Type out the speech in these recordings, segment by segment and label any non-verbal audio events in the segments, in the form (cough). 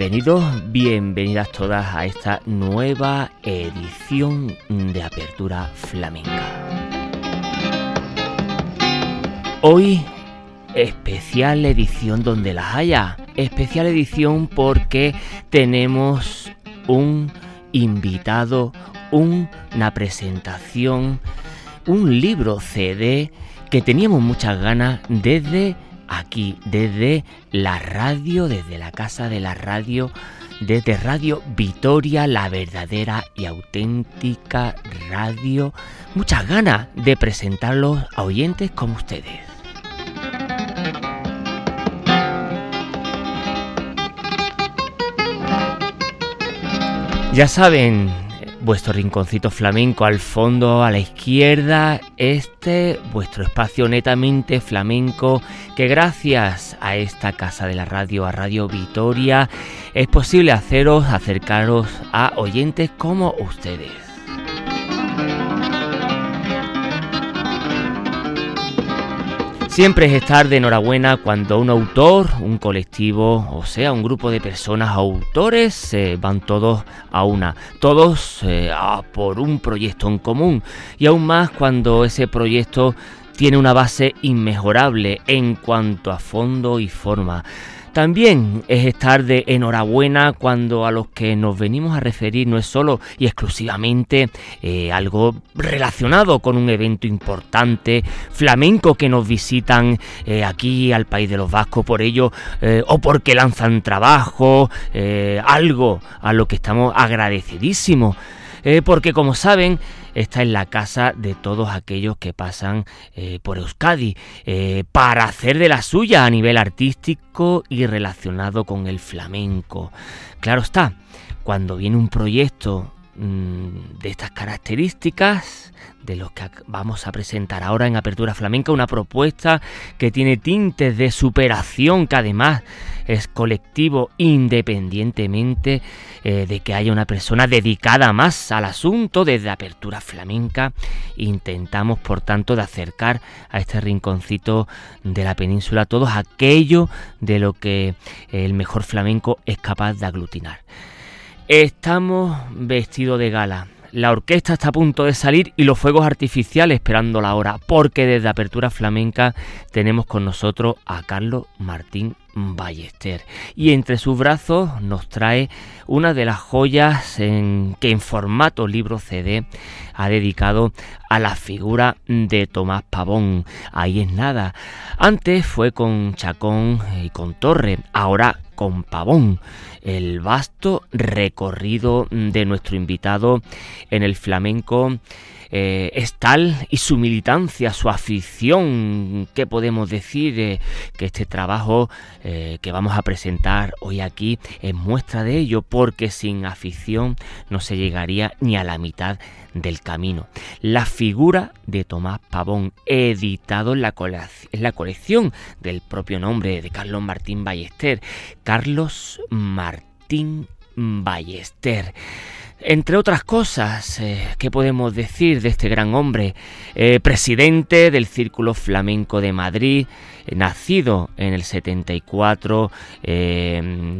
Bienvenidos, bienvenidas todas a esta nueva edición de Apertura Flamenca. Hoy, especial edición donde las haya. Especial edición porque tenemos un invitado, una presentación, un libro CD que teníamos muchas ganas desde aquí desde la radio, desde la casa de la radio, desde Radio Vitoria, la verdadera y auténtica radio. Muchas ganas de presentarlos a oyentes como ustedes. Ya saben, vuestro rinconcito flamenco al fondo, a la izquierda, este vuestro espacio netamente flamenco que gracias a esta casa de la radio, a Radio Vitoria, es posible haceros acercaros a oyentes como ustedes. Siempre es estar de enhorabuena cuando un autor, un colectivo, o sea, un grupo de personas, autores, se van todos a una, todos eh, por un proyecto en común. Y aún más cuando ese proyecto tiene una base inmejorable en cuanto a fondo y forma. También es estar de enhorabuena cuando a los que nos venimos a referir no es solo y exclusivamente eh, algo relacionado con un evento importante flamenco que nos visitan eh, aquí al país de los vascos por ello eh, o porque lanzan trabajo, algo a lo que estamos agradecidísimos. porque como saben, esta es la casa de todos aquellos que pasan eh, por Euskadi eh, para hacer de la suya a nivel artístico y relacionado con el flamenco. Claro está, cuando viene un proyecto de estas características, de los que vamos a presentar ahora en Apertura Flamenca, una propuesta que tiene tintes de superación, que además es colectivo independientemente eh, de que haya una persona dedicada más al asunto desde Apertura Flamenca. Intentamos, por tanto, de acercar a este rinconcito de la península todo aquello de lo que el mejor flamenco es capaz de aglutinar. Estamos vestidos de gala la orquesta está a punto de salir y los fuegos artificiales esperando la hora, porque desde Apertura Flamenca tenemos con nosotros a Carlos Martín Ballester y entre sus brazos nos trae una de las joyas que en formato libro CD ha dedicado a la figura de Tomás Pavón. Ahí es nada. Antes fue con Chacón y con Torre, ahora con Pavón el vasto recorrido de nuestro invitado en el flamenco eh, es tal y su militancia, su afición, que podemos decir eh, que este trabajo eh, que vamos a presentar hoy aquí es muestra de ello, porque sin afición no se llegaría ni a la mitad del camino. La figura de Tomás Pavón, editado en la colección del propio nombre de Carlos Martín Ballester, Carlos Martín Ballester. Entre otras cosas, eh, ¿qué podemos decir de este gran hombre? Eh, presidente del Círculo Flamenco de Madrid, nacido en el 74,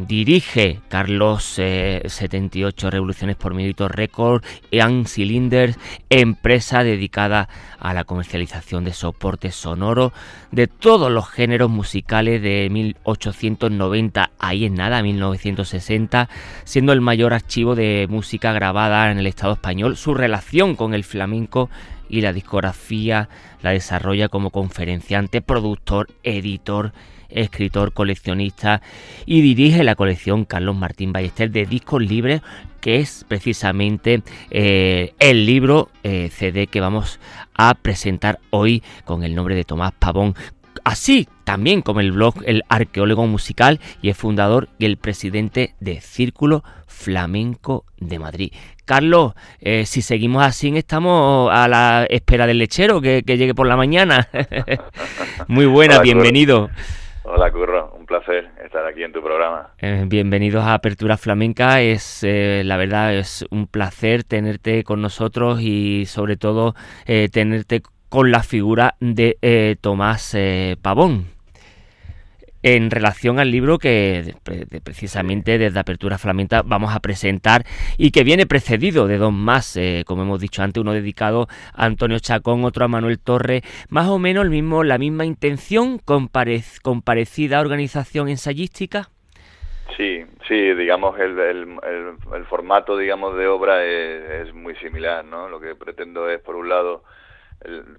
dirige Carlos 78 Revoluciones por Mérito Record, Young Cylinders, empresa dedicada a la comercialización de soportes sonoros de todos los géneros musicales de 1890, ahí en nada, 1960, siendo el mayor archivo de música grabada en el Estado español. Su relación con el flamenco y la discografía la desarrolla como conferenciante, productor, editor, escritor, coleccionista y dirige la colección Carlos Martín Ballester de discos libres, que es precisamente eh, el libro eh, CD que vamos a presentar hoy con el nombre de Tomás Pavón. Así también como el blog El Arqueólogo Musical y es fundador y el presidente de Círculo Flamenco de Madrid. Carlos, eh, si seguimos así, estamos a la espera del lechero que, llegue por la mañana. (laughs) Muy buena, bienvenido. Hola Curro, un placer estar aquí en tu programa. Eh, bienvenidos a Apertura Flamenca, es eh, la verdad es un placer tenerte con nosotros y sobre todo tenerte con la figura de Tomás Pavón en relación al libro que precisamente desde Apertura Flamenca vamos a presentar y que viene precedido de dos más, eh, como hemos dicho antes, uno dedicado a Antonio Chacón, otro a Manuel Torre, más o menos el mismo, la misma intención con, parecida organización ensayística. Sí, sí, digamos el, formato digamos de obra es, es muy similar, ¿no? Lo que pretendo es por un lado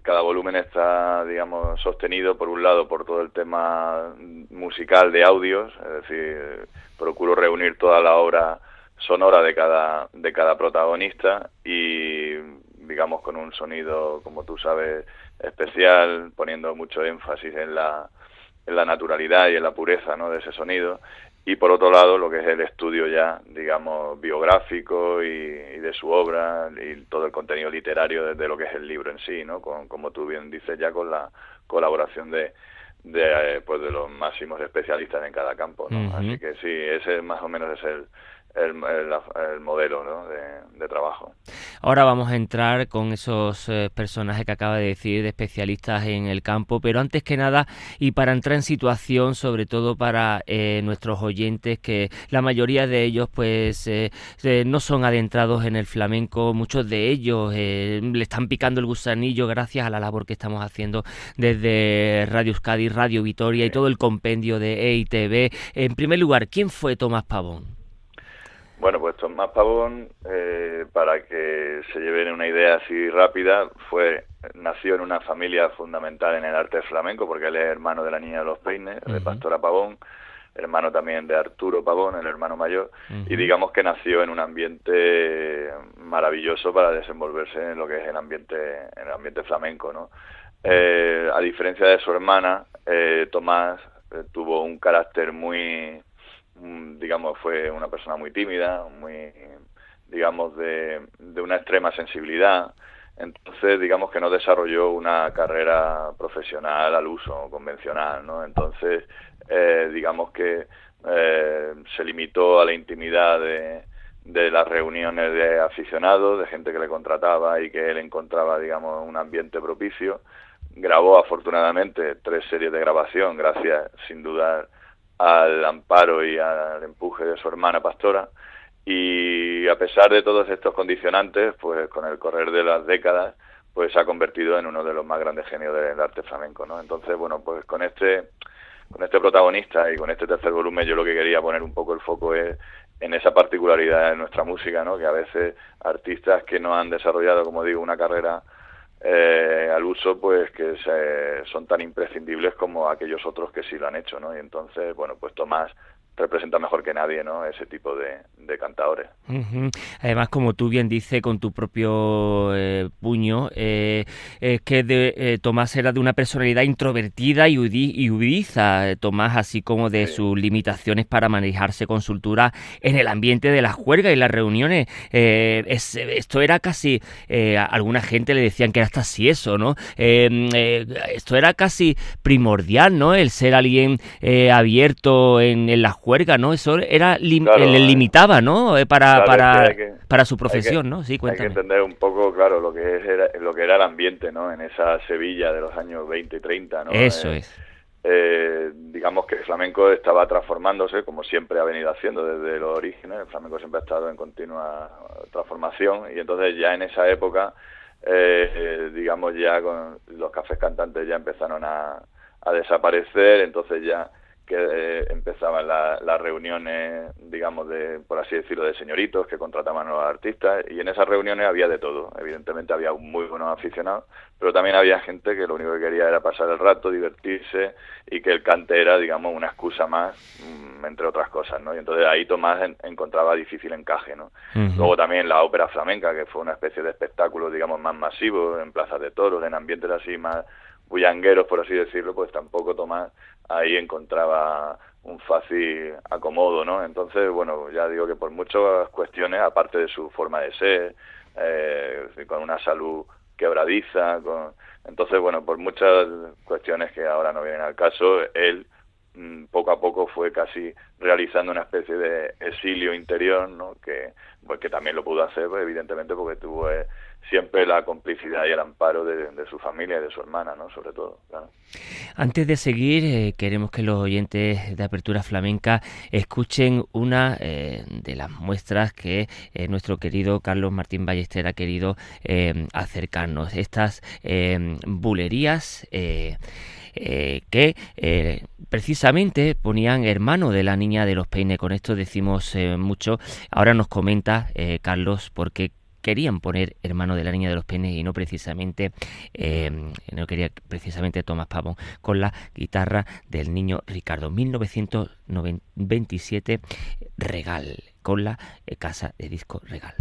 cada volumen está, digamos, sostenido por un lado por todo el tema musical de audios, es decir, procuro reunir toda la obra sonora de cada, de cada protagonista y, digamos, con un sonido, como tú sabes, especial, poniendo mucho énfasis en la, en la naturalidad y en la pureza ¿no? de ese sonido y por otro lado lo que es el estudio ya, digamos, biográfico y, de su obra y todo el contenido literario de, lo que es el libro en sí, ¿no? Con, como tú bien dices ya con la colaboración de, de, eh, pues de los máximos especialistas en cada campo, ¿no? Así que sí, ese más o menos es el, el, modelo de, trabajo. Ahora vamos a entrar con esos eh, personajes que acaba de decir, de especialistas en el campo, pero antes que nada, y para entrar en situación, sobre todo para eh, nuestros oyentes, que la mayoría de ellos pues eh, no son adentrados en el flamenco, muchos de ellos le están picando el gusanillo gracias a la labor que estamos haciendo desde Radio Euskadi, Radio Vitoria y todo el compendio de EITV. En primer lugar, ¿quién fue Tomás Pavón? Bueno, pues Tomás Pavón, eh, para que se lleven una idea así rápida, fue nació en una familia fundamental en el arte flamenco, porque él es hermano de la Niña de los Peines, de Pastora Pavón, hermano también de Arturo Pavón, el hermano mayor, y digamos que nació en un ambiente maravilloso para desenvolverse en lo que es el ambiente, en el ambiente flamenco, ¿no? Eh, a diferencia de su hermana, eh, Tomás tuvo un carácter muy digamos, fue una persona muy tímida, muy, digamos, de, una extrema sensibilidad. Entonces, digamos que no desarrolló una carrera profesional al uso convencional, ¿no? Entonces, eh, digamos que eh, se limitó a la intimidad de, de las reuniones de aficionados, de gente que le contrataba y que él encontraba, digamos, un ambiente propicio. Grabó afortunadamente tres series de grabación, gracias sin duda al amparo y al empuje de su hermana pastora y a pesar de todos estos condicionantes, pues con el correr de las décadas, pues se ha convertido en uno de los más grandes genios del arte flamenco, ¿no? Entonces, bueno, pues con este con este protagonista y con este tercer volumen yo lo que quería poner un poco el foco es en esa particularidad de nuestra música, ¿no? Que a veces artistas que no han desarrollado, como digo, una carrera eh, al uso pues que son tan imprescindibles como aquellos otros que sí lo han hecho, ¿no? Y entonces, bueno, pues Tomás representa mejor que nadie ¿no? ese tipo de, de cantadores. Además, como tú bien dices, con tu propio eh, puño, eh, es que de, eh, Tomás era de una personalidad introvertida y, huidiza, Tomás, así como de sus limitaciones para manejarse con soltura en el ambiente de las juergas y las reuniones. esto era casi, alguna gente le decían que era hasta así eso, ¿no? esto era casi primordial, ¿no? El ser alguien abierto en, en las juerga, ¿no? Eso era le limitaba, ¿no? Para, para, para su profesión, ¿no? Sí, cuéntame. Hay que entender un poco, claro, lo que, es, era, lo que era el ambiente, ¿no? En esa Sevilla de los años 20 y 30, ¿no? Eso es. Eh, digamos que el flamenco estaba transformándose, como siempre ha venido haciendo desde los orígenes, el flamenco siempre ha estado en continua transformación y entonces ya en esa época, eh, eh, digamos ya con los cafés cantantes ya empezaron a, a desaparecer, entonces ya que eh, empezaban las reuniones, digamos, de, por así decirlo, de señoritos que contrataban a los artistas y en esas reuniones había de todo. Evidentemente había muy buenos aficionados, pero también había gente que lo único que quería era pasar el rato, divertirse y que el cante era, digamos, una excusa más, mm, entre otras cosas, ¿no? Y entonces ahí Tomás encontraba difícil encaje, ¿no? Luego también la ópera flamenca, que fue una especie de espectáculo, digamos, más masivo, en plazas de toros, en ambientes así más bullangueros, por así decirlo, pues tampoco Tomás ahí encontraba un fácil acomodo, ¿no? Entonces, bueno, ya digo que por muchas cuestiones, aparte de su forma de ser, eh, con una salud quebradiza, con... entonces, bueno, por muchas cuestiones que ahora no vienen al caso, él poco a poco fue casi realizando una especie de exilio interior, ¿no? Que, pues, que también lo pudo hacer, pues, evidentemente, porque tuvo eh, siempre la complicidad y el amparo de, su familia y de su hermana, ¿no? Sobre todo. Antes de seguir, eh, queremos que los oyentes de Apertura Flamenca escuchen una eh, de las muestras que nuestro querido Carlos Martín Ballester ha querido acercarnos. Estas bulerías. Que precisamente ponían hermano de la niña de los peines. Con esto decimos mucho. Ahora nos comenta Carlos por qué querían poner hermano de la niña de los penes y no precisamente no quería precisamente Tomás Pavón con la guitarra del niño Ricardo 1927 Regal con la eh, casa de disco Regal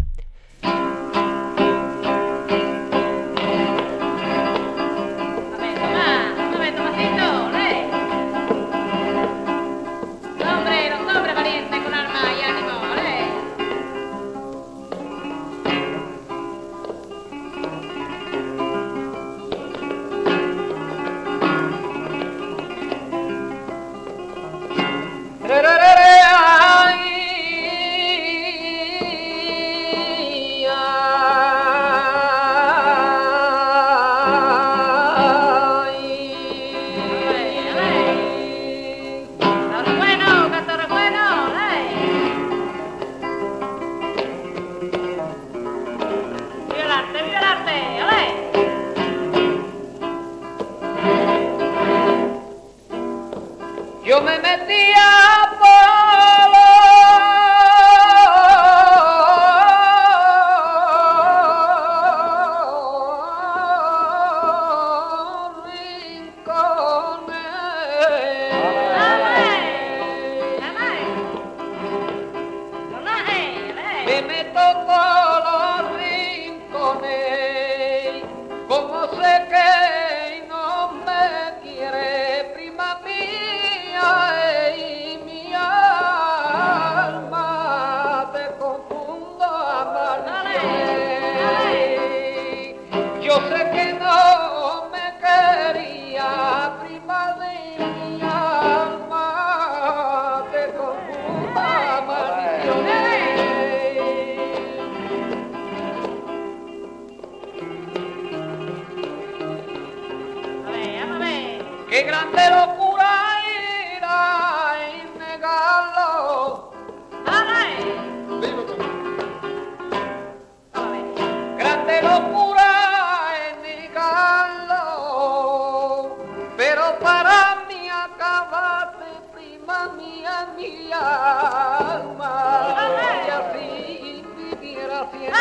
alma ¡Ale! y así viviera siempre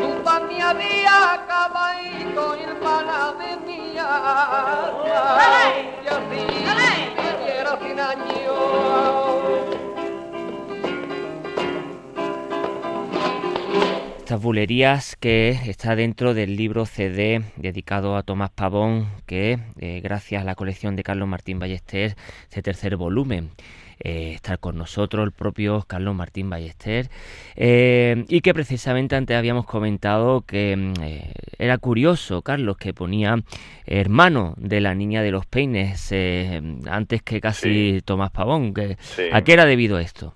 tu familia de acabaico y hermana de mi alma y así ¡Ale! viviera sin años Estas bulerías que está dentro del libro CD dedicado a Tomás Pavón, que eh, gracias a la colección de Carlos Martín Ballester, este tercer volumen. eh, estar con nosotros, el propio Carlos Martín Ballester, eh, y que precisamente antes habíamos comentado que mm, era curioso, Carlos, que ponía hermano de la niña de los peines antes que casi Tomás Pavón. Que, ¿A qué era debido esto?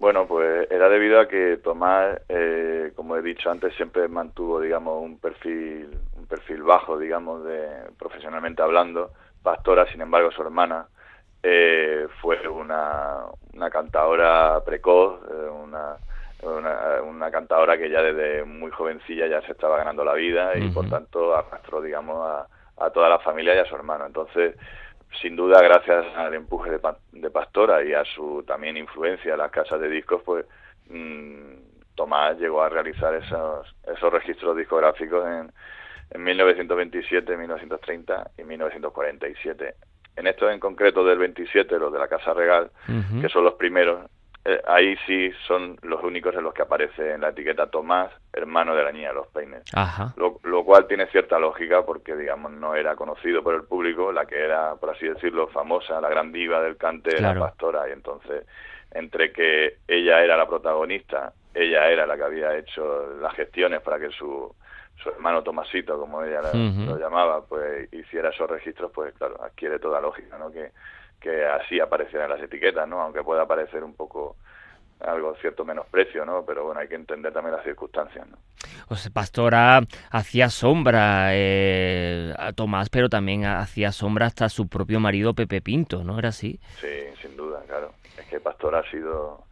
Bueno, pues era debido a que Tomás, eh, como he dicho antes, siempre mantuvo, digamos, un perfil, un perfil bajo, digamos, de profesionalmente hablando. Pastora, sin embargo, su hermana eh, fue una, una cantadora precoz, eh, una, una, cantadora que ya desde muy jovencilla ya se estaba ganando la vida y por tanto arrastró, digamos, a, a toda la familia y a su hermano. Entonces, sin duda, gracias al empuje de, Pastora y a su también influencia en las casas de discos, pues mm, Tomás llegó a realizar esos, esos registros discográficos en, en 1927, 1930 y 1947. En estos en concreto del 27, los de la Casa Regal, que son los primeros, eh, ahí sí son los únicos en los que aparece en la etiqueta Tomás, hermano de la niña de los peines. Lo, cual tiene cierta lógica porque, digamos, no era conocido por el público, la que era, por así decirlo, famosa, la gran diva del cante, la pastora, y entonces, entre que ella era la protagonista, ella era la que había hecho las gestiones para que su, su hermano Tomasito, como ella lo llamaba, pues hiciera esos registros, pues claro, adquiere toda lógica, ¿no? Que, que así aparecieran las etiquetas, ¿no? Aunque pueda parecer un poco algo cierto menosprecio, ¿no? Pero bueno, hay que entender también las circunstancias, ¿no? Pues Pastora hacía sombra eh, a Tomás, pero también hacía sombra hasta su propio marido Pepe Pinto, ¿no? ¿Era así? Sí, sin duda, claro. Es que Pastora ha sido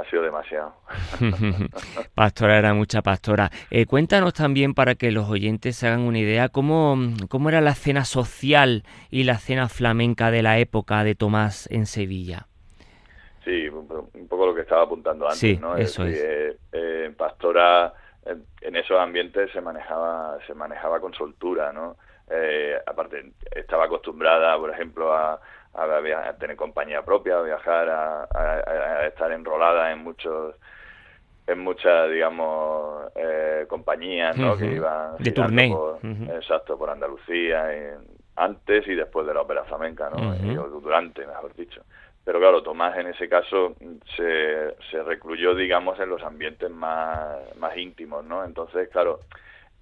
ha sido demasiado. (laughs) pastora era mucha pastora. Eh, cuéntanos también para que los oyentes se hagan una idea cómo, cómo era la cena social y la cena flamenca de la época de Tomás en Sevilla. Sí, un poco lo que estaba apuntando antes, sí, ¿no? Eso es. Eh, eh, pastora en esos ambientes se manejaba se manejaba con soltura, ¿no? aparte estaba acostumbrada, por ejemplo, a, a, tener compañía propia, a viajar, a, estar enrolada en muchos en muchas digamos eh, compañías ¿no? que iban de tournée. por, exacto por Andalucía antes y después de la ópera flamenca no durante mejor dicho. Pero claro Tomás en ese caso se, se recluyó digamos en los ambientes más más íntimos no entonces claro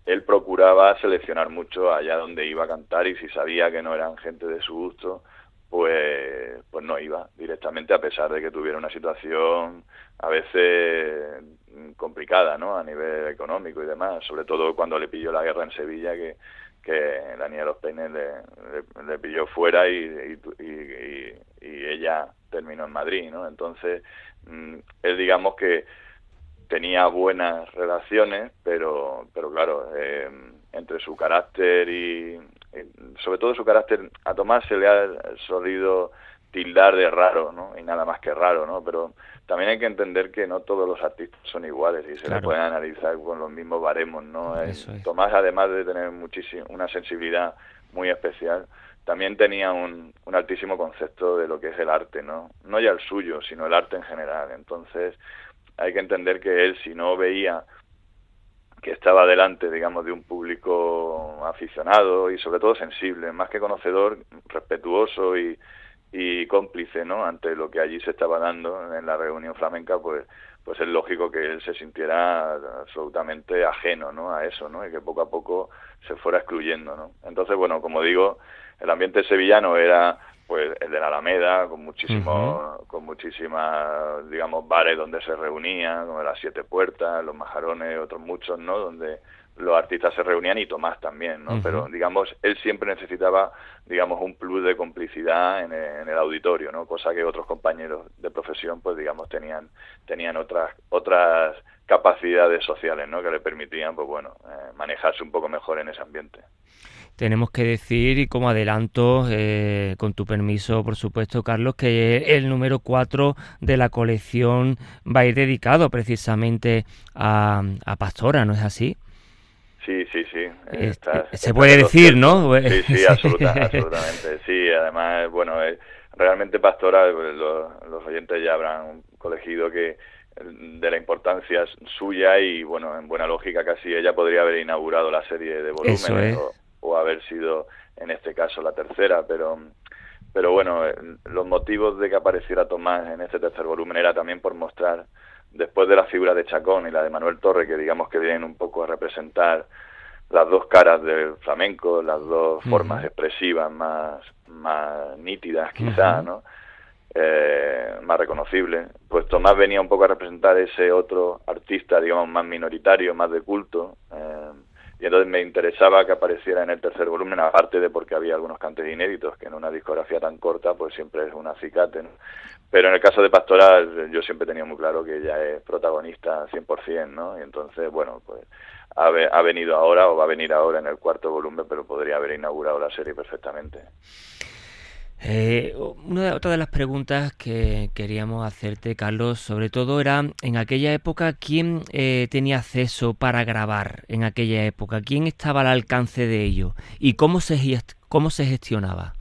él procuraba seleccionar mucho allá donde iba a cantar y si sabía que no eran gente de su gusto pues, pues no iba directamente a pesar de que tuviera una situación a veces complicada, ¿no? A nivel económico y demás, sobre todo cuando le pilló la guerra en Sevilla, que, que la niña los le, le, pilló fuera y, y, ella terminó en Madrid, ¿no? Entonces, mm, él digamos que tenía buenas relaciones, pero, pero claro, eh, entre su carácter y, sobre todo su carácter, a Tomás se le ha solido tildar de raro, ¿no? Y nada más que raro, ¿no? Pero también hay que entender que no todos los artistas son iguales y se le pueden analizar con los mismos baremos, ¿no? Tomás, además de tener muchísimo, una sensibilidad muy especial, también tenía un, un altísimo concepto de lo que es el arte, ¿no? No ya el suyo, sino el arte en general. Entonces, hay que entender que él, si no veía que estaba delante, digamos, de un público aficionado y sobre todo sensible, más que conocedor, respetuoso y, y cómplice, ¿no? Ante lo que allí se estaba dando en la reunión flamenca, pues pues es lógico que él se sintiera absolutamente ajeno, ¿no? A eso, ¿no? Y que poco a poco se fuera excluyendo, ¿no? Entonces, bueno, como digo, el ambiente sevillano era pues el de la Alameda con muchísimos con muchísimas digamos bares donde se reunían como las siete puertas los majarones otros muchos no donde los artistas se reunían y Tomás también no pero digamos él siempre necesitaba digamos un plus de complicidad en el, auditorio no cosa que otros compañeros de profesión pues digamos tenían tenían otras otras capacidades sociales no que le permitían pues bueno eh, manejarse un poco mejor en ese ambiente tenemos que decir, y como adelanto, eh, con tu permiso, por supuesto, Carlos, que el número 4 de la colección va a ir dedicado precisamente a, Pastora, ¿no es así? Sí, sí, sí. Eh, se puede decir, ¿no? Sí, sí, (laughs) absolutamente. Sí, además, bueno, eh, realmente Pastora, pues, los, oyentes ya habrán colegido que de la importancia suya y bueno en buena lógica casi ella podría haber inaugurado la serie de volúmenes o haber sido en este caso la tercera, pero pero bueno, los motivos de que apareciera Tomás en este tercer volumen era también por mostrar, después de la figura de Chacón y la de Manuel Torre, que digamos que vienen un poco a representar las dos caras del flamenco, las dos formas expresivas más, más nítidas quizá, ¿no? Eh, más reconocibles. Pues Tomás venía un poco a representar ese otro artista, digamos, más minoritario, más de culto. Eh, y entonces me interesaba que apareciera en el tercer volumen, aparte de porque había algunos cantes inéditos, que en una discografía tan corta, pues siempre es un acicate, Pero en el caso de Pastoral, yo siempre tenido muy claro que ella es protagonista 100%, ¿no? Y entonces, bueno, pues ha, venido ahora o va a venir ahora en el cuarto volumen, pero podría haber inaugurado la serie perfectamente. Eh, una de, otra de las preguntas que queríamos hacerte, Carlos, sobre todo era en aquella época quién eh, tenía acceso para grabar en aquella época, quién estaba al alcance de ello y cómo se, cómo se gestionaba.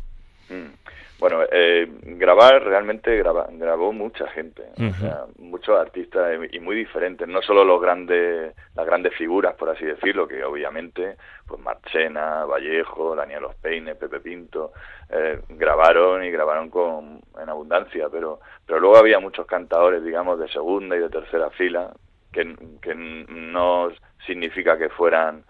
Bueno, eh, grabar realmente grabó mucha gente, o sea, muchos artistas y muy diferentes, no solo los grandes, las grandes figuras, por así decirlo, que obviamente, pues Marchena, Vallejo, Daniel Los Peines, Pepe Pinto, eh, grabaron y grabaron con en abundancia, pero, pero luego había muchos cantadores, digamos, de segunda y de tercera fila, que, que no significa que fueran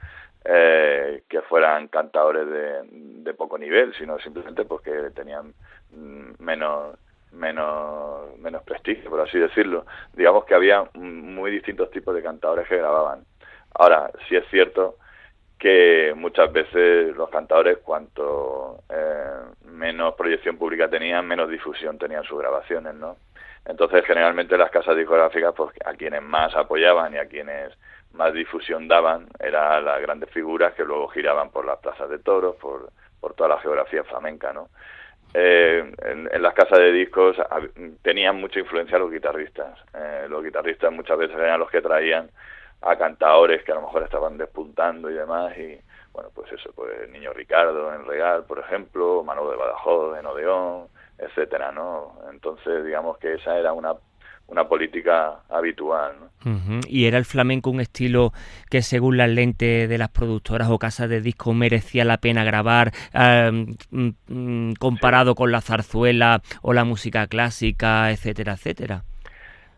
eh, que fueran cantadores de, poco nivel, sino simplemente porque tenían mm, menos menos menos prestigio, por así decirlo. Digamos que había muy distintos tipos de cantadores que grababan. Ahora, sí es cierto que muchas veces los cantadores, cuanto eh, menos proyección pública tenían, menos difusión tenían sus grabaciones, ¿no? Entonces, generalmente las casas discográficas, pues a quienes más apoyaban y a quienes más difusión daban eran las grandes figuras que luego giraban por las plazas de toros, por, por toda la geografía flamenca, ¿no? Eh, en, las casas de discos tenían mucha influencia los guitarristas. Eh, los guitarristas muchas veces eran los que traían a cantadores que a lo mejor estaban despuntando y demás y bueno pues eso pues Niño Ricardo en Real por ejemplo Manolo de Badajoz en Odeón etcétera no entonces digamos que esa era una una política habitual. ¿Y era el flamenco un estilo que según las lentes de las productoras o casas de disco merecía la pena grabar mm, mm, comparado con la zarzuela o la música clásica, etcétera, etcétera?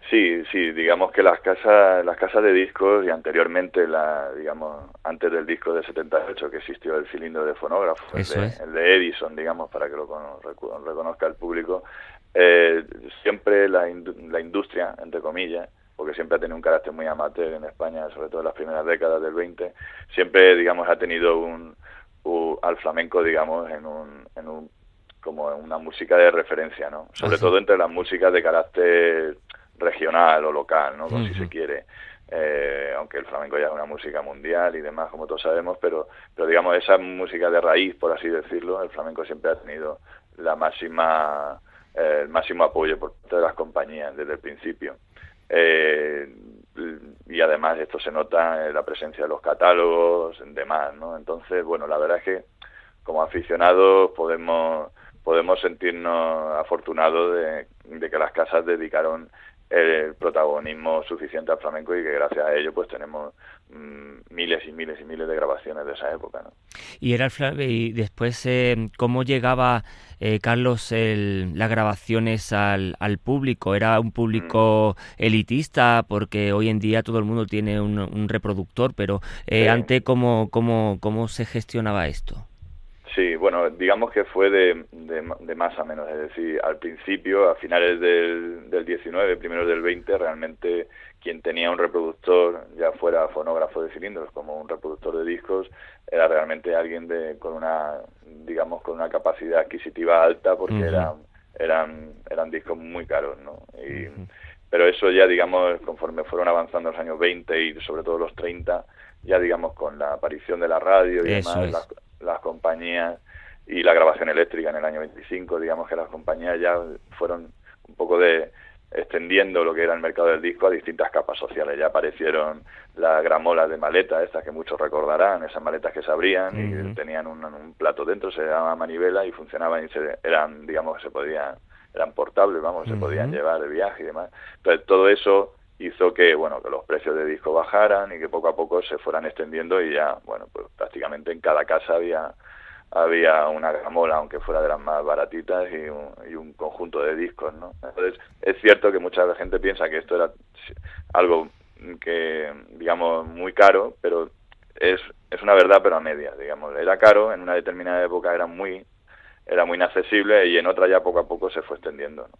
Sí, sí, digamos que las casas, las casas de discos y anteriormente, la, digamos, antes del disco de 78 que existió el cilindro de fonógrafo, el de, el de, Edison, digamos, para que lo reconozca el público, eh, siempre la, la industria, entre comillas, porque siempre ha tenido un carácter muy amateur en España, sobre todo en las primeras décadas del 20, siempre, digamos, ha tenido un, al flamenco, digamos, en un, en un como una música de referencia, ¿no? Sobre todo entre las músicas de carácter regional o local, ¿no? si se quiere. Eh, aunque el flamenco ya es una música mundial y demás, como todos sabemos, pero, pero digamos, esa música de raíz, por así decirlo, el flamenco siempre ha tenido la máxima el máximo apoyo por parte de las compañías desde el principio. Eh, y además esto se nota en la presencia de los catálogos, demás, ¿no? Entonces, bueno, la verdad es que como aficionados podemos podemos sentirnos afortunados de que las casas dedicaron el protagonismo suficiente al flamenco y que gracias a ello pues tenemos mm, miles y miles y miles de grabaciones de esa época ¿no? y era el y después eh, cómo llegaba eh, Carlos el, las grabaciones al, al, público era un público mm. elitista porque hoy en día todo el mundo tiene un, reproductor pero eh, antes cómo, cómo cómo se gestionaba esto Sí, bueno, digamos que fue de, de, más a menos, es decir, al principio, a finales del, del 19, primeros del 20, realmente quien tenía un reproductor, ya fuera fonógrafo de cilindros como un reproductor de discos, era realmente alguien de, con una, digamos, con una capacidad adquisitiva alta porque eran, eran, eran discos muy caros, ¿no? Y, Pero eso ya, digamos, conforme fueron avanzando los años 20 y sobre todo los 30, ya digamos con la aparición de la radio y demás, las compañías y la grabación eléctrica en el año 25, digamos que las compañías ya fueron un poco de extendiendo lo que era el mercado del disco a distintas capas sociales. Ya aparecieron las gramolas de maletas, estas que muchos recordarán, esas maletas que se abrían y tenían un, plato dentro, se llamaba manivela y funcionaban y se, eran, digamos, se podían, eran portables, vamos, se podían llevar de viaje y demás. Entonces todo eso hizo que bueno que los precios de disco bajaran y que poco a poco se fueran extendiendo y ya bueno pues prácticamente en cada casa había había una gramola, aunque fuera de las más baratitas, y un, y un conjunto de discos, ¿no? Entonces, es cierto que mucha gente piensa que esto era algo que, digamos, muy caro, pero es, es una verdad, pero a media, digamos. Era caro, en una determinada época era muy, era muy inaccesible y en otra ya poco a poco se fue extendiendo, ¿no?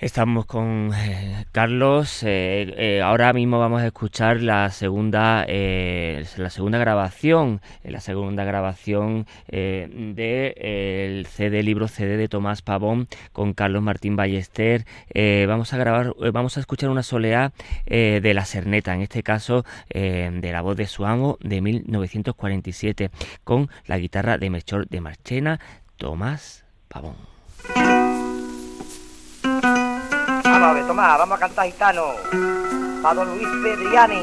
Estamos con eh, Carlos. Eh, eh, ahora mismo vamos a escuchar la segunda, la segunda grabación, la segunda grabación del CD libro CD de Tomás Pavón con Carlos Martín Ballester. vamos a grabar, vamos a escuchar una soleá de la Serneta, en este caso de la voz de su amo de 1947, con la guitarra de Mechor de Marchena, Tomás Pavón. Vamos a ver, Tomás, vamos a cantar gitano. Para Luis Pedriani.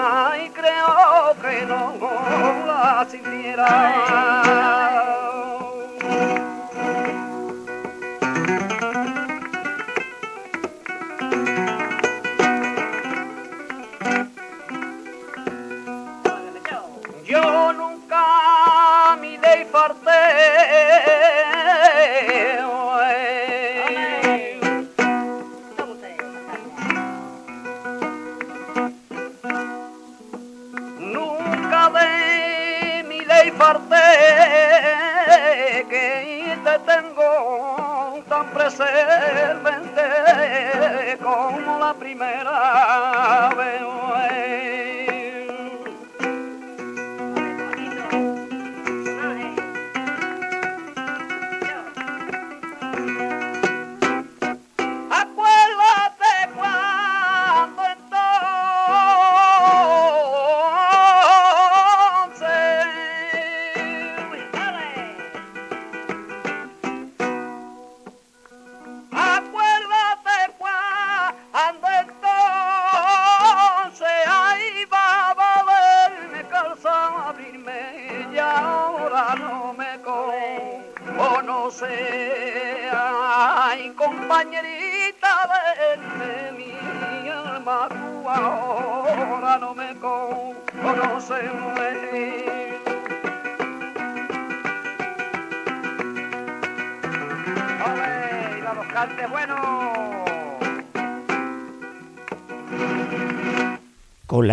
ay creo que no la sintiera.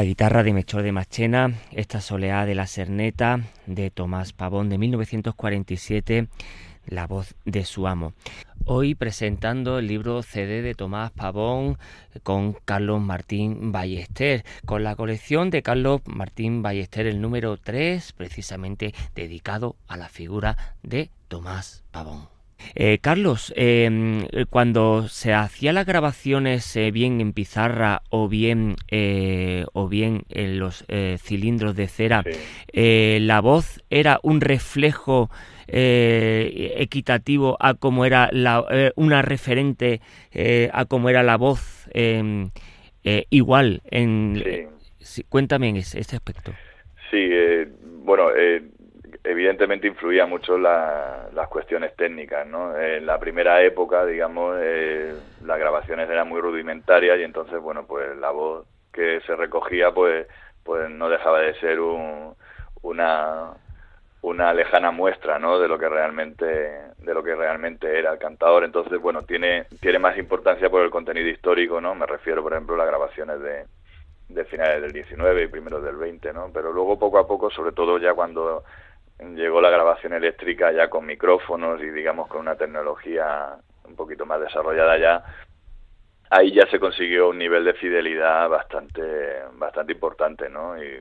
Guitarra de Mechor de Machena, esta soleá de la Serneta de Tomás Pavón de 1947, la voz de su amo. Hoy presentando el libro CD de Tomás Pavón con Carlos Martín Ballester, con la colección de Carlos Martín Ballester, el número 3, precisamente dedicado a la figura de Tomás Pavón. Eh, Carlos, em, cuando se hacían las grabaciones eh, bien en pizarra o bien eh, o bien en los cilindros de cera, la voz era un reflejo equitativo a cómo era la, una referente a cómo era la voz em, igual. En, cuéntame en ese, aspecto. Sí, bueno evidentemente influía mucho las cuestiones técnicas, ¿no? En la primera época, digamos, eh, las grabaciones eran muy rudimentarias y entonces, bueno, pues la voz que se recogía, pues, pues no dejaba de ser una una lejana muestra, ¿no? De lo que realmente de lo que realmente era el cantador. Entonces, bueno, tiene tiene más importancia por el contenido histórico, ¿no? Me refiero, por ejemplo, a las grabaciones de de finales del 19 y primeros del 20, ¿no? Pero luego poco a poco, sobre todo ya cuando llegó la grabación eléctrica ya con micrófonos y digamos con una tecnología un poquito más desarrollada ya, ahí ya se consiguió un nivel de fidelidad bastante, bastante importante, ¿no? Y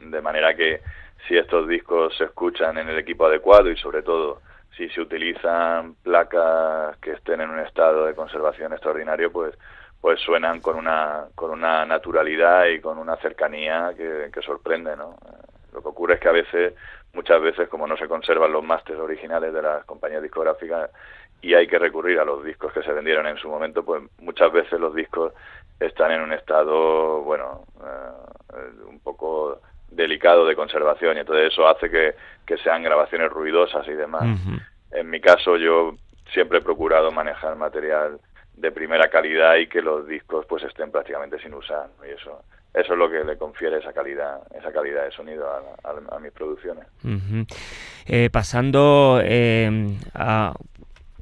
de manera que si estos discos se escuchan en el equipo adecuado y sobre todo si se utilizan placas que estén en un estado de conservación extraordinario, pues pues suenan con una con una naturalidad y con una cercanía que, que sorprende, ¿no? Lo que ocurre es que a veces, muchas veces, como no se conservan los másteres originales de las compañías discográficas y hay que recurrir a los discos que se vendieron en su momento, pues muchas veces los discos están en un estado, bueno, eh, un poco delicado de conservación y entonces eso hace que, que sean grabaciones ruidosas y demás. En mi caso yo siempre he procurado manejar material de primera calidad y que los discos pues estén prácticamente sin usar y eso eso es lo que le confiere esa calidad esa calidad de sonido a, mis producciones. Eh, pasando eh, a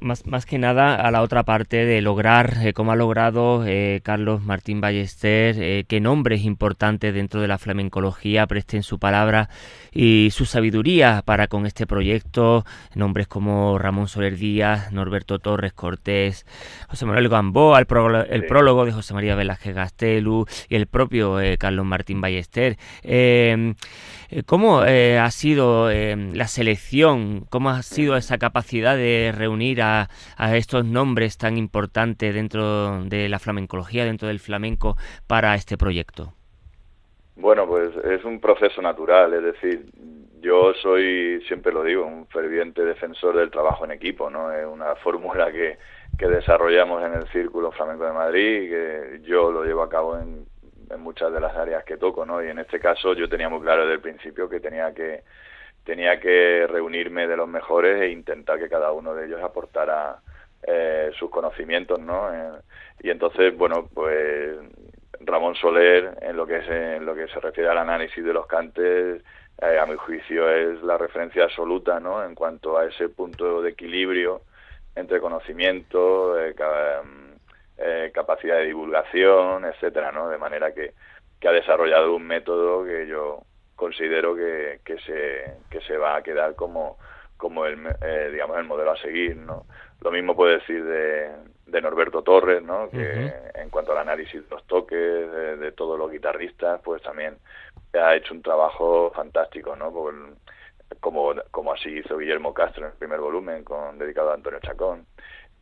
más, más que nada a la otra parte de lograr, eh, como ha logrado eh, Carlos Martín Ballester, eh, que nombres importantes dentro de la flamencología presten su palabra y su sabiduría para con este proyecto, nombres como Ramón Soler Díaz, Norberto Torres Cortés, José Manuel Gamboa, el, el prólogo de José María Velázquez Gastelu y el propio Carlos Martín Ballester. ¿Cómo ha sido la selección? ¿Cómo ha sido esa capacidad de reunir a a, estos nombres tan importantes dentro de la flamencología, dentro del flamenco, para este proyecto? Bueno, pues es un proceso natural, es decir, yo soy, siempre lo digo, un ferviente defensor del trabajo en equipo, ¿no? Es una (laughs) fórmula que, que desarrollamos en el Círculo Flamenco de Madrid y que yo lo llevo a cabo en, en muchas de las áreas que toco, ¿no? Y en este caso yo tenía muy claro desde el principio que tenía que tenía que reunirme de los mejores e intentar que cada uno de ellos aportara eh, sus conocimientos, ¿no? Eh, y entonces, bueno, pues Ramón Soler, en lo que se, en lo que se refiere al análisis de los cantes, eh, a mi juicio es la referencia absoluta, ¿no? En cuanto a ese punto de equilibrio entre conocimiento, capacidad de divulgación, etcétera, ¿no? De manera que, que ha desarrollado un método que yo considero que, que, se, que se va a quedar como, como el, eh, digamos, el modelo a seguir, ¿no? Lo mismo puede decir de, de Norberto Torres, ¿no? Que en cuanto al análisis de los toques, de, todos los guitarristas, pues también ha hecho un trabajo fantástico, ¿no? como, como así hizo Guillermo Castro en el primer volumen, con dedicado a Antonio Chacón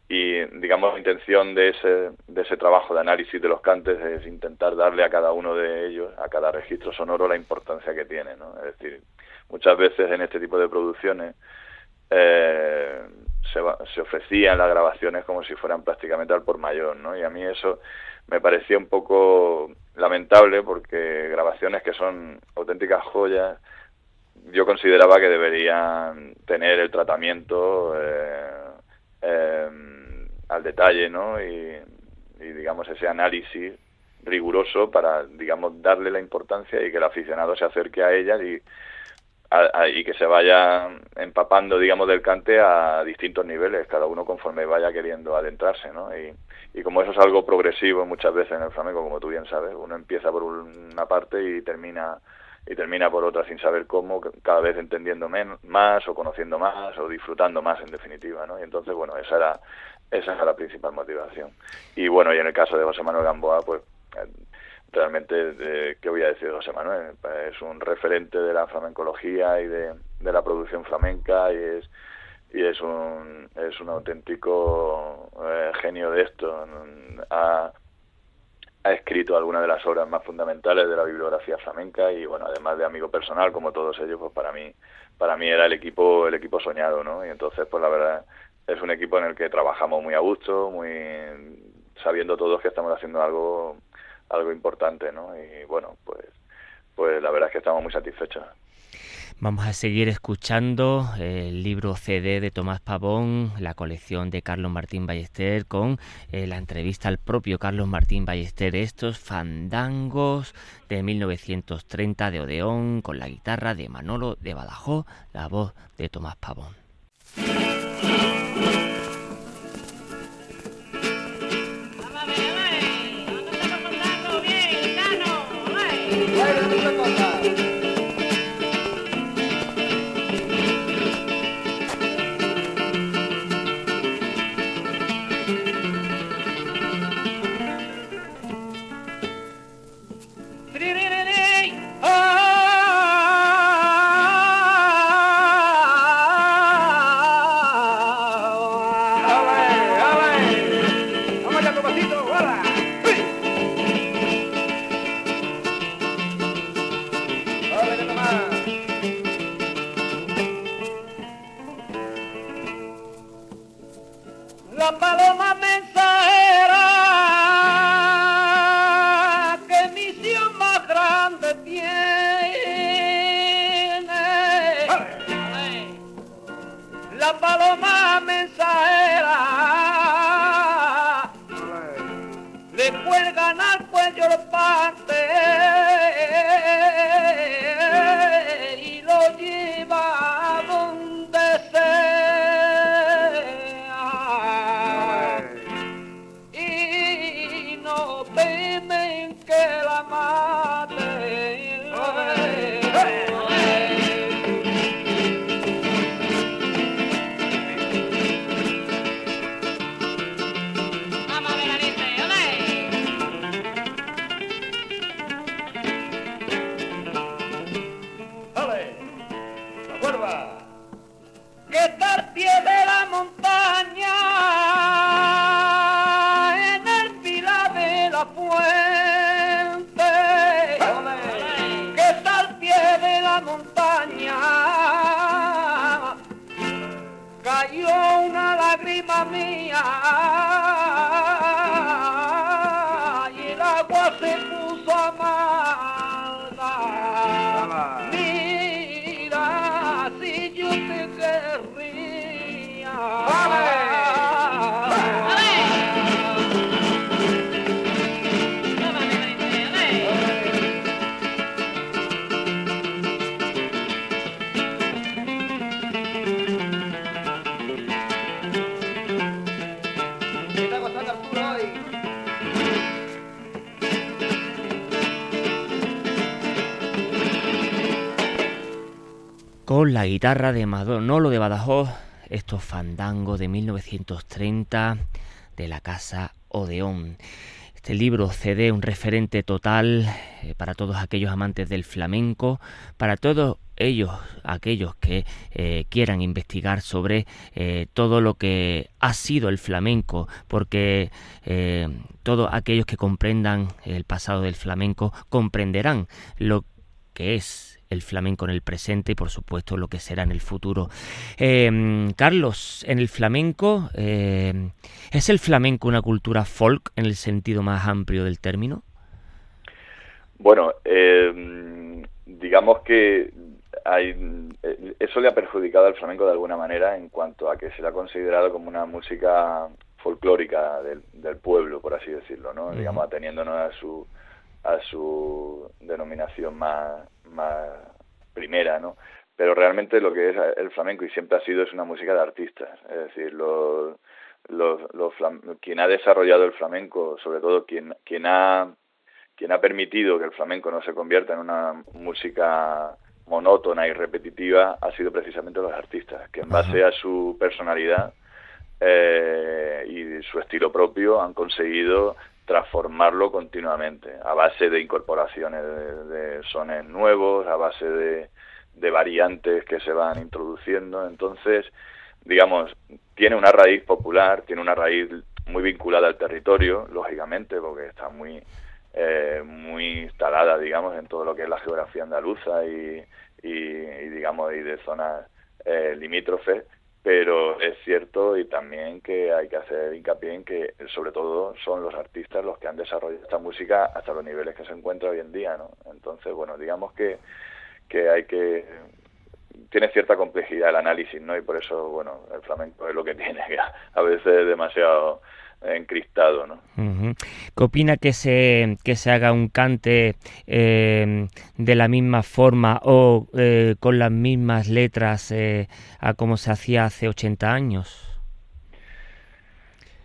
y digamos la intención de ese, de ese trabajo de análisis de los cantes es intentar darle a cada uno de ellos, a cada registro sonoro, la importancia que tiene, ¿no? Es decir, muchas veces en este tipo de producciones eh, se, se ofrecían las grabaciones como si fueran prácticamente al por mayor, ¿no? Y a mí eso me parecía un poco lamentable porque grabaciones que son auténticas joyas yo consideraba que deberían tener el tratamiento eh, eh, al detalle, ¿no? Y, digamos ese análisis riguroso para, digamos, darle la importancia y que el aficionado se acerque a ella y, y que se vaya empapando, digamos, del cante a distintos niveles, cada uno conforme vaya queriendo adentrarse, ¿no? Y, como eso es algo progresivo muchas veces en el flamenco, como tú bien sabes, uno empieza por una parte y termina y termina por otra sin saber cómo, cada vez entendiendo más o conociendo más o disfrutando más en definitiva, ¿no? Y entonces, bueno, esa era, esa era la principal motivación. Y bueno, y en el caso de José Manuel Gamboa, pues eh, realmente, ¿qué voy a decir de José Manuel? Es un referente de la flamencología y de, de la producción flamenca y es y es un es un auténtico eh, genio de esto. Ha, ha escrito algunas de las obras más fundamentales de la bibliografía flamenca y bueno además de amigo personal como todos ellos pues para mí para mí era el equipo el equipo soñado no y entonces pues la verdad es un equipo en el que trabajamos muy a gusto muy sabiendo todos que estamos haciendo algo algo importante no y bueno pues pues la verdad es que estamos muy satisfechos Vamos a seguir escuchando el libro CD de Tomás Pavón, la colección de Carlos Martín Ballester, con eh, la entrevista al propio Carlos Martín Ballester, estos fandangos de 1930 de Odeón, con la guitarra de Manolo de Badajoz, la voz de Tomás Pavón. La guitarra de Manolo de Badajoz, estos fandangos de 1930 de la Casa Odeón. Este libro CD, un referente total eh, para todos aquellos amantes del flamenco, para todos ellos, aquellos que eh, quieran investigar sobre eh, todo lo que ha sido el flamenco, porque todos aquellos que comprendan el pasado del flamenco comprenderán lo que es el flamenco en el presente y por supuesto lo que será en el futuro. Em, Carlos, en el flamenco, em, ¿es el flamenco una cultura folk en el sentido más amplio del término? Bueno, em, digamos que hay, eh, eso le ha perjudicado al flamenco de alguna manera en cuanto a que se le ha considerado como una música folclórica del, pueblo, por así decirlo, ¿no? Digamos, ateniéndonos a su a su denominación más, más primera, ¿no? Pero realmente lo que es el flamenco y siempre ha sido es una música de artistas, es decir, los, los, quien ha desarrollado el flamenco, sobre todo quien, quien ha quien ha permitido que el flamenco no se convierta en una música monótona y repetitiva ha sido precisamente los artistas, que en base a su personalidad eh, y su estilo propio han conseguido transformarlo continuamente, a base de incorporaciones de, sones nuevos, a base de, de, variantes que se van introduciendo. Entonces, digamos, tiene una raíz popular, tiene una raíz muy vinculada al territorio, lógicamente, porque está muy, eh, muy instalada, digamos, en todo lo que es la geografía andaluza y, y, digamos, y de zonas eh, limítrofes pero es cierto y también que hay que hacer hincapié en que sobre todo son los artistas los que han desarrollado esta música hasta los niveles que se encuentra hoy en día, ¿no? Entonces, bueno, digamos que, que hay que tiene cierta complejidad el análisis, ¿no? Y por eso, bueno, el flamenco es lo que (laughs) tiene, que a veces demasiado encristado, ¿no? ¿Qué opina que se, que se haga un cante eh, de la misma forma o eh, con las mismas letras eh, a como se hacía hace 80 años?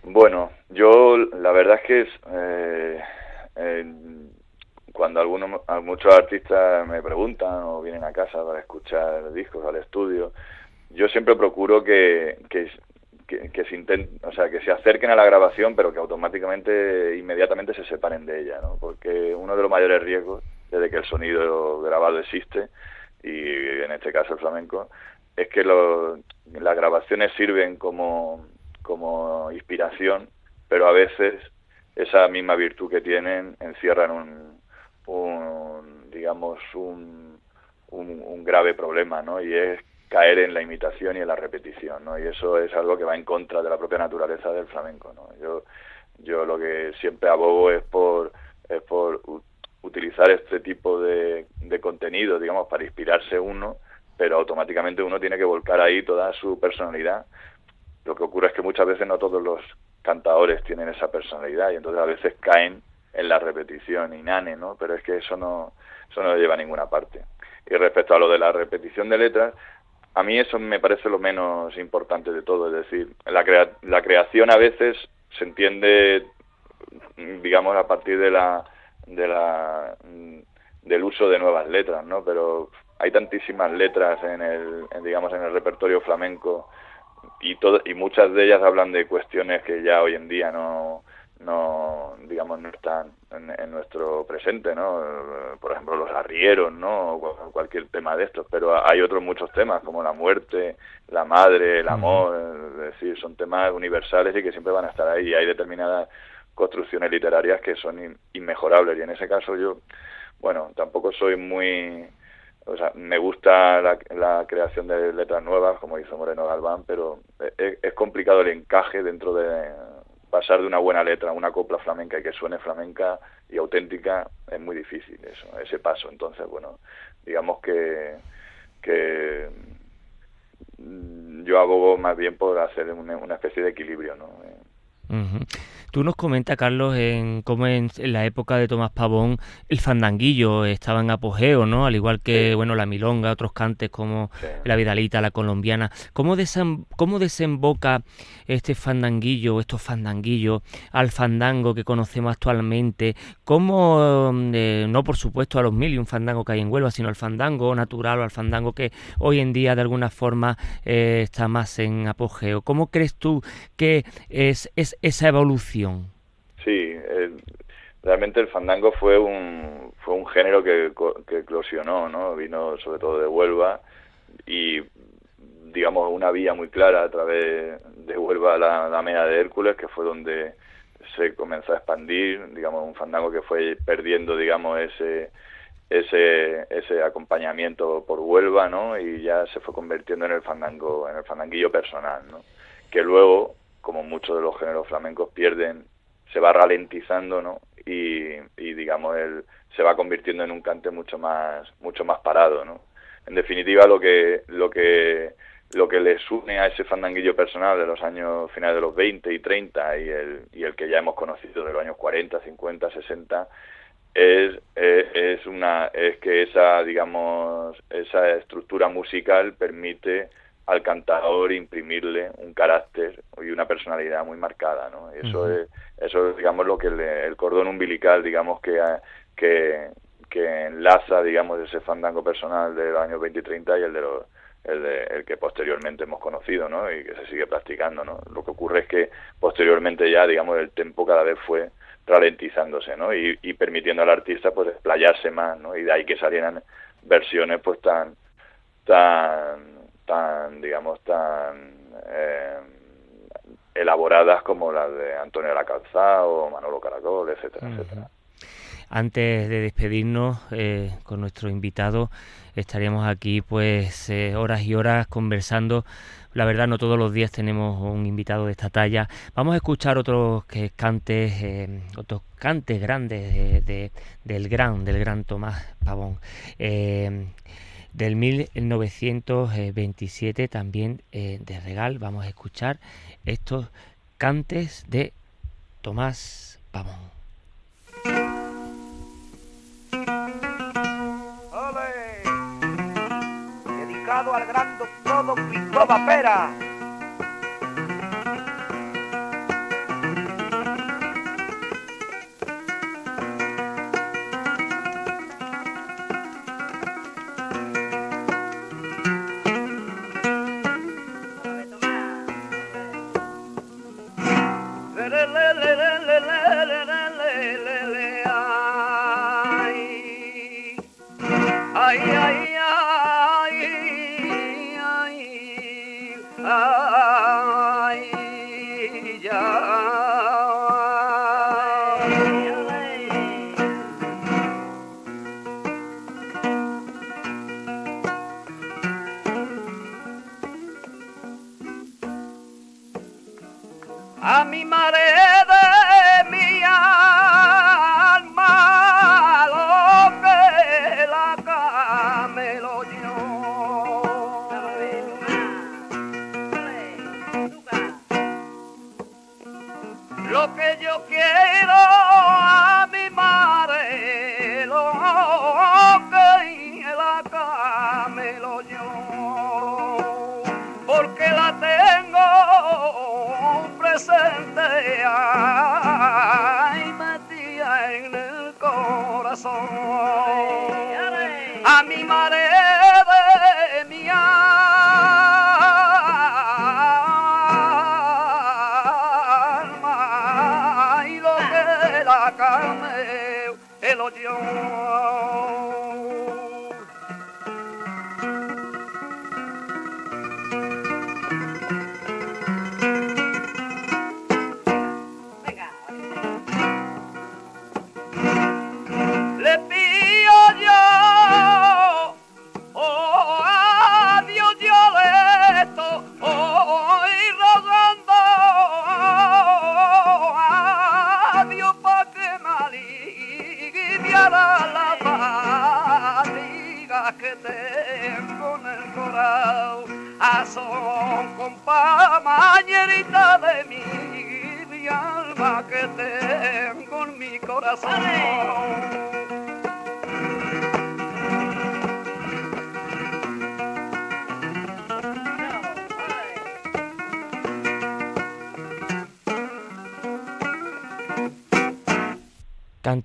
Bueno, yo la verdad es que cuando algunos, muchos artistas me preguntan o vienen a casa para escuchar discos al estudio, yo siempre procuro que, que que, se intent, o sea, que se acerquen a la grabación, pero que automáticamente, inmediatamente se separen de ella, ¿no? Porque uno de los mayores riesgos, desde que el sonido grabado existe, y en este caso el flamenco, es que las grabaciones sirven como, como inspiración, pero a veces esa misma virtud que tienen encierran un, un digamos, un, un, grave problema, ¿no? Y es caer en la imitación y en la repetición, ¿no? Y eso es algo que va en contra de la propia naturaleza del flamenco, ¿no? Yo, yo lo que siempre abogo es por, es por utilizar este tipo de, contenido, digamos, para inspirarse uno, pero automáticamente uno tiene que volcar ahí toda su personalidad. Lo que ocurre es que muchas veces no todos los cantadores tienen esa personalidad y entonces a veces caen en la repetición inane, ¿no? Pero es que eso no, eso no lleva a ninguna parte. Y respecto a lo de la repetición de letras, a mí eso me parece lo menos importante de todo, es decir, la, la creación a veces se entiende, digamos, a partir de la, de la, del uso de nuevas letras, ¿no? Pero hay tantísimas letras en el, digamos, en el repertorio flamenco y, todo, y muchas de ellas hablan de cuestiones que ya hoy en día no, no digamos no están en, nuestro presente no por ejemplo los arrieros no cualquier tema de estos pero hay otros muchos temas como la muerte la madre el amor es decir son temas universales y que siempre van a estar ahí. Y hay determinadas construcciones literarias que son inmejorables. Y en ese caso yo bueno tampoco soy muy o sea, me gusta la, creación de letras nuevas, como hizo Moreno Galván, pero es, es complicado el encaje dentro de, pasar de una buena letra a una copla flamenca y que suene flamenca y auténtica es muy difícil eso, ese paso. Entonces, bueno, digamos que, que mm, yo abogo más bien por hacer una, especie de equilibrio, ¿no? Tú nos comentas, Carlos, en cómo en, la época de Tomás Pavón el fandanguillo estaba en apogeo, ¿no? Al igual que, bueno, la milonga, otros cantes como la vidalita, la colombiana. ¿Cómo, ¿Cómo desemboca este fandanguillo, estos fandanguillos, al fandango que conocemos actualmente? ¿Cómo, eh, no por supuesto a los mil y un fandango que hay en Huelva, sino al fandango natural o al fandango que hoy en día de alguna forma eh, está más en apogeo? ¿Cómo crees tú que es, es esa evolución? Sí, realmente el fandango fue un, fue un género que, que eclosionó, ¿no? Vino sobre todo de Huelva y, digamos, una vía muy clara a través de Huelva a la, la de Hércules, que fue donde se comenzó a expandir, digamos, un fandango que fue perdiendo, digamos, ese ese ese acompañamiento por Huelva, ¿no? Y ya se fue convirtiendo en el fandango, en el fandanguillo personal, ¿no? Que luego como muchos de los géneros flamencos pierden, se va ralentizando, ¿no? Y, digamos, él se va convirtiendo en un cante mucho más, mucho más parado, ¿no? En definitiva, lo que, lo que, lo que les une a ese fandanguillo personal de los años finales de los 20 y 30 y el, y el que ya hemos conocido de los años 40, 50, 60, es, es, es, una, es que esa, digamos, esa estructura musical permite al cantador imprimirle un carácter y una personalidad muy marcada, ¿no? Eso es, eso es, digamos, lo que el cordón umbilical, digamos, que, que, que enlaza, digamos, ese fandango personal de los años 20 y 30 y el de los el, de, el que posteriormente hemos conocido, ¿no? Y que se sigue practicando, ¿no? Lo que ocurre es que posteriormente ya, digamos, el tempo cada vez fue ralentizándose, ¿no? Y, y permitiendo al artista, pues, explayarse más, ¿no? Y de ahí que salieran versiones, pues, tan tan tan, digamos, tan eh, elaboradas como las de Antonio La Calzada o Manolo Caracol, etcétera, etcétera. Antes de despedirnos eh, con nuestro invitado, estaríamos aquí pues eh, horas y horas conversando. La verdad no todos los días tenemos un invitado de esta talla. Vamos a escuchar otros que cantes, otros cantes grandes de, del gran, del gran Tomás Pavón del 1927 también eh, de Regal. Vamos a escuchar estos cantes de Tomás Pavón. Dedicado al gran doctor don Cristóbal Pera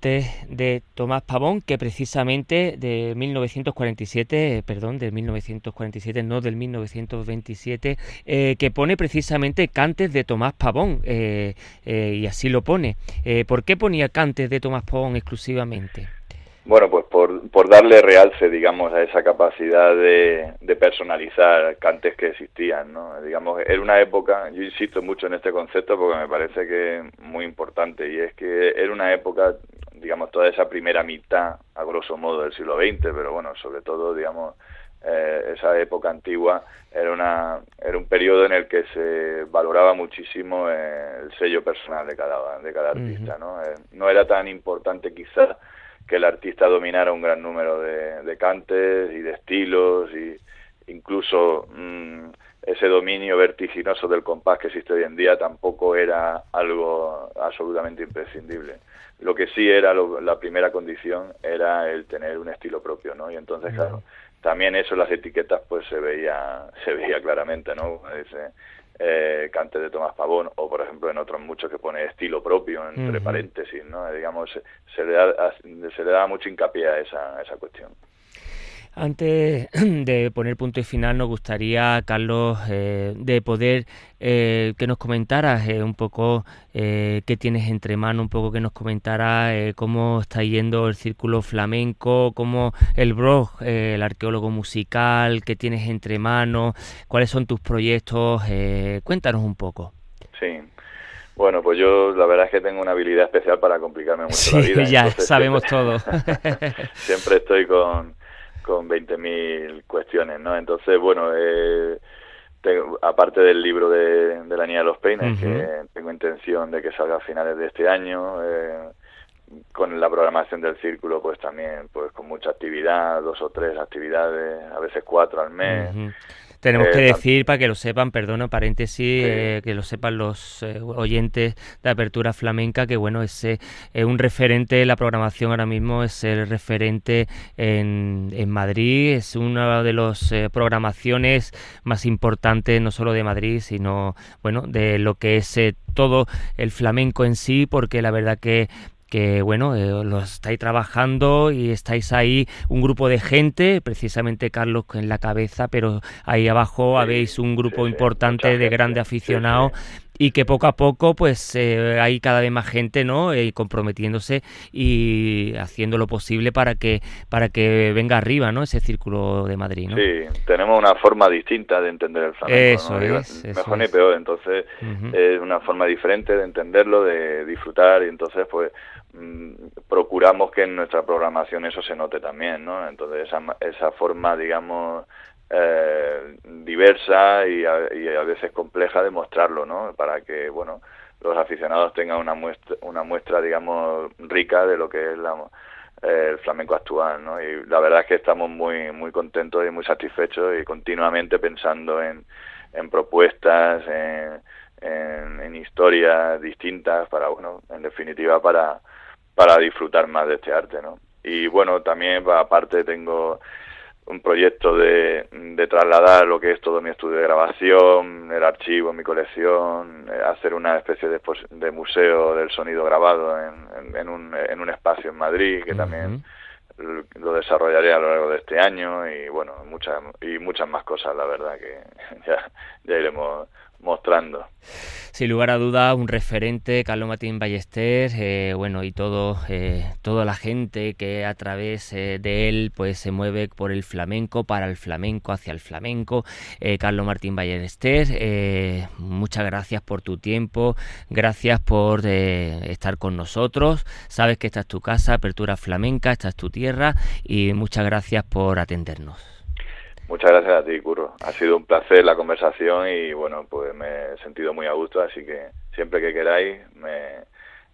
De Tomás Pavón, que precisamente de 1947, eh, perdón, de 1947, no del 1927, eh, que pone precisamente Cantes de Tomás Pavón, eh, eh, y así lo pone. ¿Por qué ponía Cantes de Tomás Pavón exclusivamente? Bueno, pues por, por darle realce, digamos, a esa capacidad de, de personalizar cantes que existían, ¿no? Digamos, era una época, yo insisto mucho en este concepto porque me parece que es muy importante, y es que era una época, digamos, toda esa primera mitad, a grosso modo, del siglo XX, pero bueno, sobre todo, digamos, eh, esa época antigua era una era un periodo en el que se valoraba muchísimo eh, el sello personal de cada de cada artista no Eh, no era tan importante quizá que el artista dominara un gran número de, de cantes y de estilos y incluso mm, ese dominio vertiginoso del compás que existe hoy en día tampoco era algo absolutamente imprescindible. Lo que sí era lo- la primera condición era el tener un estilo propio, ¿no? Y entonces, claro, también eso en las etiquetas pues se veía (laughs) se veía claramente, ¿no? Ese, eh, cante de Tomás Pavón o por ejemplo en otros muchos que pone estilo propio entre paréntesis, ¿no? Digamos se, se le da se le da mucho hincapié a esa, a esa cuestión. Antes (clears throat) de poner punto y final, nos gustaría, Carlos, eh, de poder eh, que nos comentaras eh, un poco eh, qué tienes entre manos, un poco que nos comentaras eh, cómo está yendo el círculo flamenco, cómo el blog, el arqueólogo musical, qué tienes entre manos, cuáles son tus proyectos. eh, cuéntanos un poco. Sí. Bueno, pues yo la verdad es que tengo una habilidad especial para complicarme mucho la Sí, vida. (laughs) ya entonces sabemos siempre- todo. (laughs) siempre estoy con, con 20.000 cuestiones, ¿no? Entonces, bueno, eh, tengo- aparte del libro de, de la Niña de los Peines, que tengo intención de que salga a finales de este año, eh, con la programación del círculo, pues también, pues con mucha actividad, dos o tres actividades, a veces cuatro al mes. Ujú. Tenemos Eh, que decir, para que lo sepan, perdona, paréntesis, Sí. eh, que lo sepan los eh, oyentes de Apertura Flamenca, que bueno, es eh, eh, un referente, la programación ahora mismo es el referente en, en Madrid, es una de las eh, programaciones más importantes, no solo de Madrid, sino, bueno, de lo que es todo el flamenco en sí, porque la verdad que que bueno, eh, lo estáis trabajando y estáis ahí un grupo de gente, precisamente Carlos en la cabeza, pero ahí abajo Sí, habéis un grupo sí, importante de grandes aficionados y que poco a poco pues eh, hay cada vez más gente, ¿no? Eh, comprometiéndose y haciendo lo posible para que para que venga arriba, ¿no? Ese círculo de Madrid, ¿no? Sí, tenemos una forma distinta de entender el flamenco. Eso es, eso mejor ni es. peor, entonces es una forma diferente de entenderlo, de disfrutar y entonces pues mm, procuramos que en nuestra programación eso se note también, ¿no? Entonces esa, esa forma, digamos, eh, diversa y a, y a, veces compleja de mostrarlo, ¿no? Para que, bueno, los aficionados tengan una muestra, una muestra digamos, rica de lo que es la, el flamenco actual, ¿no? Y la verdad es que estamos muy muy contentos y muy satisfechos y continuamente pensando en, en propuestas, en, en, historias distintas para, bueno, en definitiva para para disfrutar más de este arte, ¿no? Y bueno, también aparte tengo un proyecto de, de, trasladar lo que es todo mi estudio de grabación, el archivo, mi colección, eh, hacer una especie de, de museo del sonido grabado en, en, un, en un espacio en Madrid que también lo desarrollaré a lo largo de este año y bueno, muchas y muchas más cosas, la verdad que (laughs) ya, ya iremos mostrando. Sin lugar a dudas, un referente, Carlos Martín Ballester, eh, bueno, y todo, eh, toda la gente que a través eh, de él pues se mueve por el flamenco, para el flamenco, hacia el flamenco. Carlos Martín Ballester, muchas gracias por tu tiempo, gracias por estar con nosotros. Sabes que esta es tu casa, Apertura Flamenca, esta es tu tierra y muchas gracias por atendernos. Muchas gracias a ti, Curro. Ha sido un placer la conversación y bueno, pues me he sentido muy a gusto, así que siempre que queráis,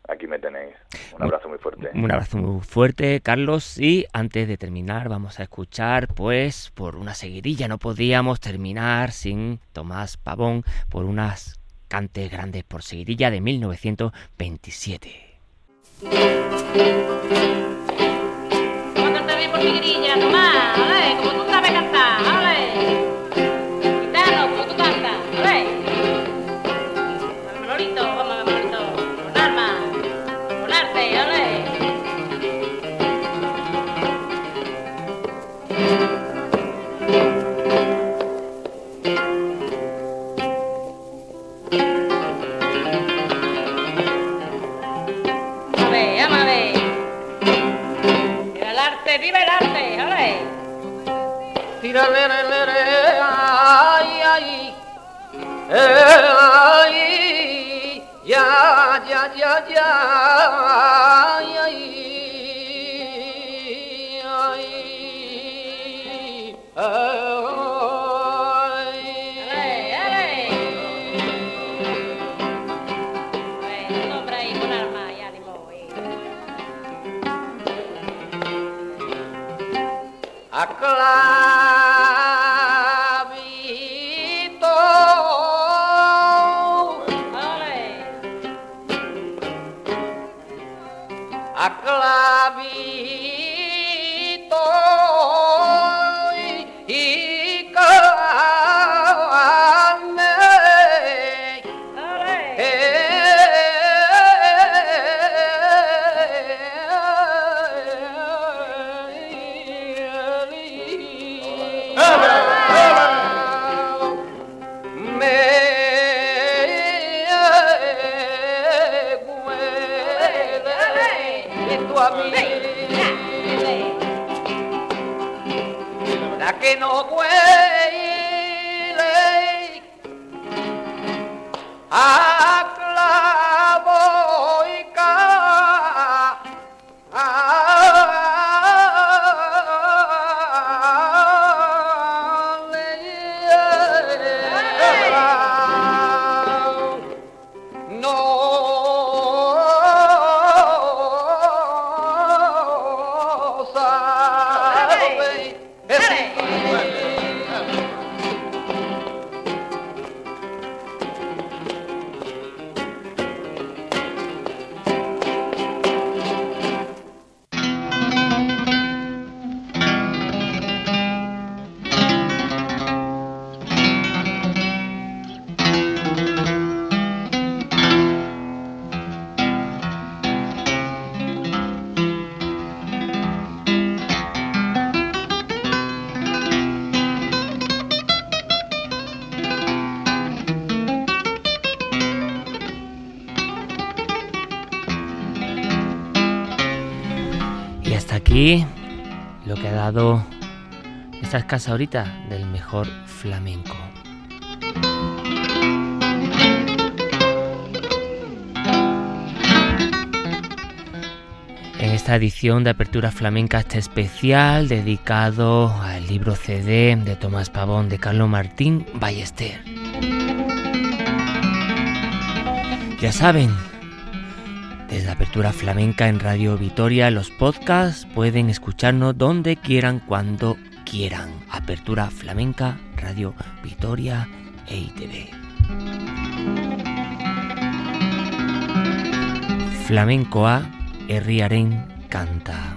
aquí me tenéis. Un abrazo muy fuerte. Un abrazo muy fuerte, Carlos. Y antes de terminar, vamos a escuchar, pues, por una seguidilla. No podíamos terminar sin Tomás Pavón por unas cantes grandes por seguidilla de 1927. Lo ahorita del mejor flamenco. En esta edición de Apertura Flamenca, este especial dedicado al libro CD de Tomás Pavón de Carlos Martín Ballester. Ya saben, desde Apertura Flamenca en Radio Vitoria, los podcasts pueden escucharnos donde quieran, cuando quieran. Apertura Flamenca, Radio Vitoria e ITV. Flamencoa herriaren kanta.